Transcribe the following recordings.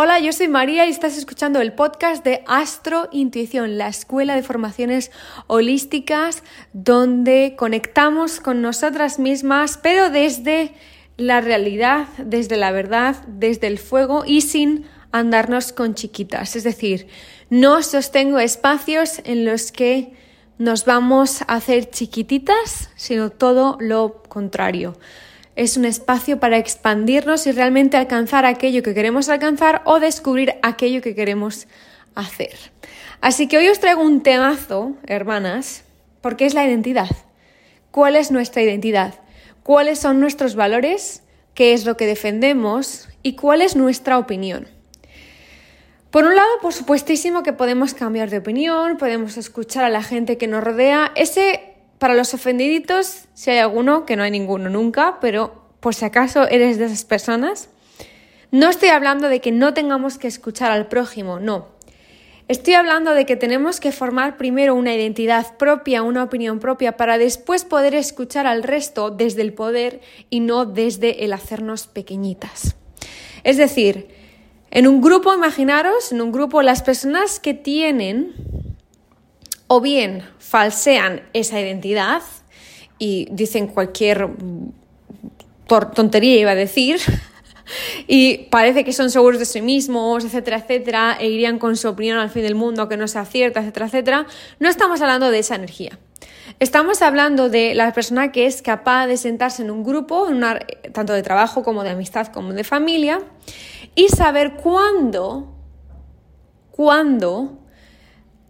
Hola, yo soy María y estás escuchando el podcast de Astro Intuición, la escuela de formaciones holísticas donde conectamos con nosotras mismas, pero desde la realidad, desde la verdad, desde el fuego y sin andarnos con chiquitas. Es decir, no sostengo espacios en los que nos vamos a hacer chiquititas, sino todo lo contrario es un espacio para expandirnos y realmente alcanzar aquello que queremos alcanzar o descubrir aquello que queremos hacer. Así que hoy os traigo un temazo, hermanas, porque es la identidad. ¿Cuál es nuestra identidad? ¿Cuáles son nuestros valores? ¿Qué es lo que defendemos? ¿Y cuál es nuestra opinión? Por un lado, por supuestísimo que podemos cambiar de opinión, podemos escuchar a la gente que nos rodea. Ese para los ofendiditos, si hay alguno, que no hay ninguno nunca, pero por si acaso eres de esas personas, no estoy hablando de que no tengamos que escuchar al prójimo, no. Estoy hablando de que tenemos que formar primero una identidad propia, una opinión propia, para después poder escuchar al resto desde el poder y no desde el hacernos pequeñitas. Es decir, en un grupo, imaginaros, en un grupo, las personas que tienen o bien falsean esa identidad y dicen cualquier tontería, iba a decir, y parece que son seguros de sí mismos, etcétera, etcétera, e irían con su opinión al fin del mundo que no sea cierta, etcétera, etcétera, no estamos hablando de esa energía. Estamos hablando de la persona que es capaz de sentarse en un grupo, tanto de trabajo como de amistad como de familia, y saber cuándo, cuándo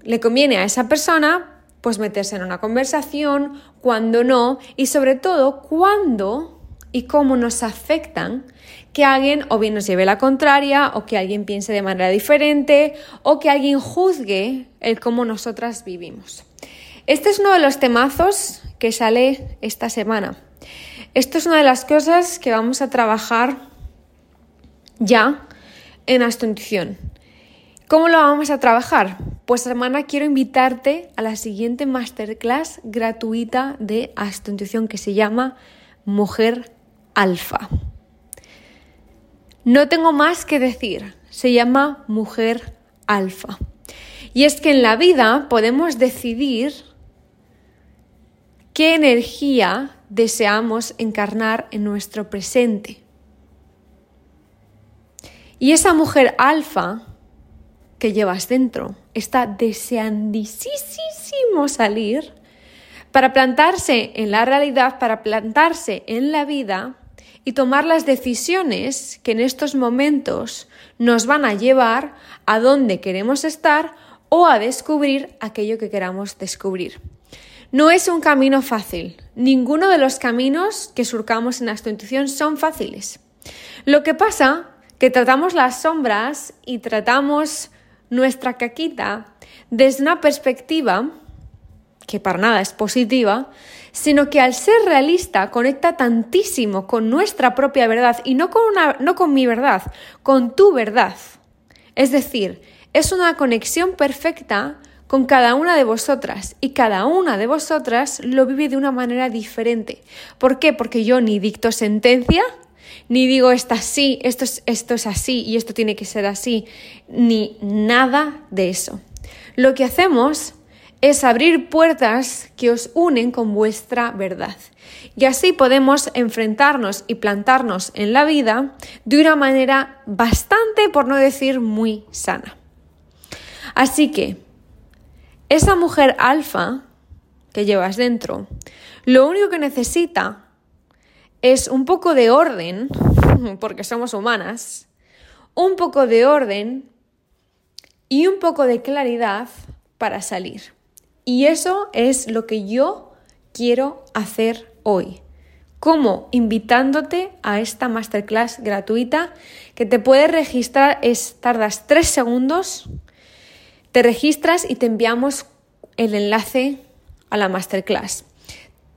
le conviene a esa persona pues meterse en una conversación, cuando no y sobre todo cuándo y cómo nos afectan que alguien o bien nos lleve la contraria o que alguien piense de manera diferente o que alguien juzgue el cómo nosotras vivimos. Este es uno de los temazos que sale esta semana. Esto es una de las cosas que vamos a trabajar ya en Intuición. ¿Cómo lo vamos a trabajar? Pues hermana, quiero invitarte a la siguiente masterclass gratuita de Intuición que se llama Mujer Alfa. No tengo más que decir, se llama Mujer Alfa. Y es que en la vida podemos decidir qué energía deseamos encarnar en nuestro presente. Y esa mujer alfa que llevas dentro está deseandísimo salir para plantarse en la realidad, para plantarse en la vida y tomar las decisiones que en estos momentos nos van a llevar a donde queremos estar o a descubrir aquello que queramos descubrir. No es un camino fácil. Ninguno de los caminos que surcamos en la intuición son fáciles. Lo que pasa que tratamos las sombras y tratamos nuestra caquita desde una perspectiva que para nada es positiva, sino que al ser realista conecta tantísimo con nuestra propia verdad y no con, no con mi verdad, con tu verdad. Es decir, es una conexión perfecta con cada una de vosotras y cada una de vosotras lo vive de una manera diferente. ¿Por qué? Porque yo ni dicto sentencia, ni digo esto así, esto es, esto es así y esto tiene que ser así, ni nada de eso. Lo que hacemos es abrir puertas que os unen con vuestra verdad. Y así podemos enfrentarnos y plantarnos en la vida de una manera bastante, por no decir muy sana. Así que, esa mujer alfa que llevas dentro, lo único que necesita es un poco de orden, porque somos humanas, un poco de orden y un poco de claridad para salir. Y eso es lo que yo quiero hacer hoy. ¿Cómo? Invitándote a esta masterclass gratuita que te puedes registrar, es, tardas tres segundos, te registras y te enviamos el enlace a la masterclass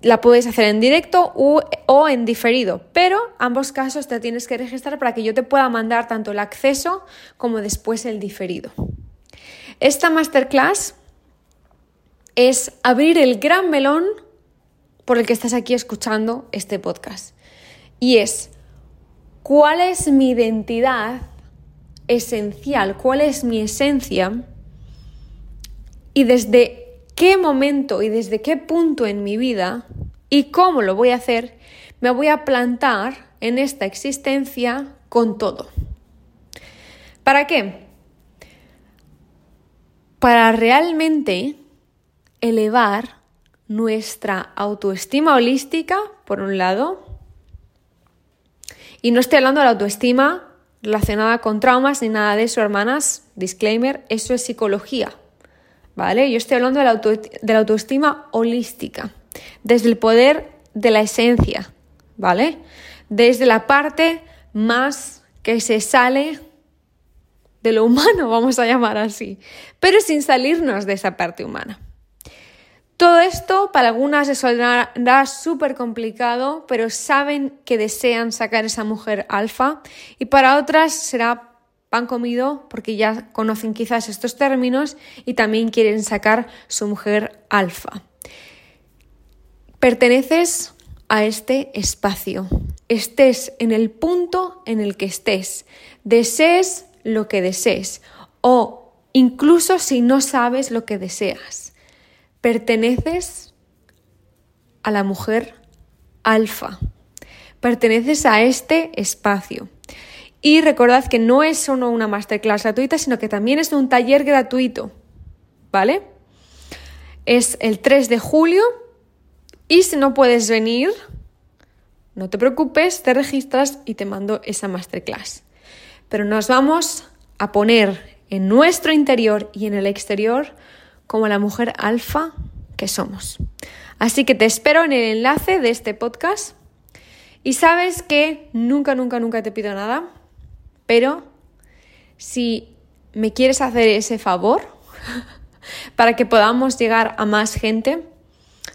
la puedes hacer en directo o, en diferido, pero ambos casos te tienes que registrar para que yo te pueda mandar tanto el acceso como después el diferido. Esta masterclass es abrir el gran melón por el que estás aquí escuchando este podcast. Y es, ¿cuál es mi identidad esencial, cuál es mi esencia y desde qué momento y desde qué punto en mi vida y cómo lo voy a hacer, me voy a plantar en esta existencia con todo. ¿Para qué? Para realmente elevar nuestra autoestima holística, por un lado, y no estoy hablando de la autoestima relacionada con traumas ni nada de eso, hermanas, disclaimer, eso es psicología, ¿vale? Yo estoy hablando de la, autoestima holística, desde el poder de la esencia, ¿vale? Desde la parte más que se sale de lo humano, vamos a llamar así, pero sin salirnos de esa parte humana. Todo esto para algunas les sonará súper complicado, pero saben que desean sacar esa mujer alfa y para otras será pan comido porque ya conocen quizás estos términos y también quieren sacar su mujer alfa. Perteneces a este espacio, estés en el punto en el que estés, desees lo que desees. O incluso si no sabes lo que deseas. Perteneces a la mujer alfa, perteneces a este espacio. Y recordad que no es solo una masterclass gratuita, sino que también es un taller gratuito, ¿vale? Es el 3 de julio y si no puedes venir, no te preocupes, te registras y te mando esa masterclass. Pero nos vamos a poner en nuestro interior y en el exterior como la mujer alfa que somos. Así que te espero en el enlace de este podcast y sabes que nunca, nunca, nunca te pido nada, pero si me quieres hacer ese favor para que podamos llegar a más gente,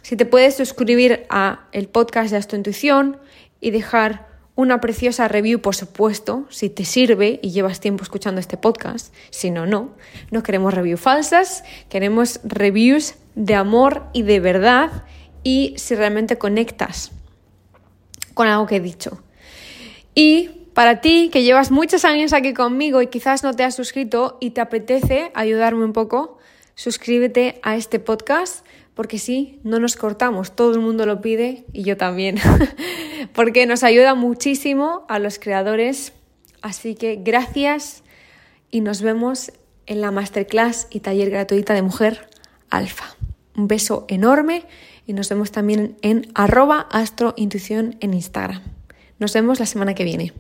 si te puedes suscribir a el podcast de Astro Intuición y dejar una preciosa review, por supuesto, si te sirve y llevas tiempo escuchando este podcast. Si no, no. No queremos reviews falsas, queremos reviews de amor y de verdad y si realmente conectas con algo que he dicho. Y para ti que llevas muchos años aquí conmigo y quizás no te has suscrito y te apetece ayudarme un poco, suscríbete a este podcast porque sí, no nos cortamos, todo el mundo lo pide y yo también, porque nos ayuda muchísimo a los creadores. Así que gracias y nos vemos en la masterclass y taller gratuita de Mujer Alfa. Un beso enorme y nos vemos también en arroba astrointuición en Instagram. Nos vemos la semana que viene.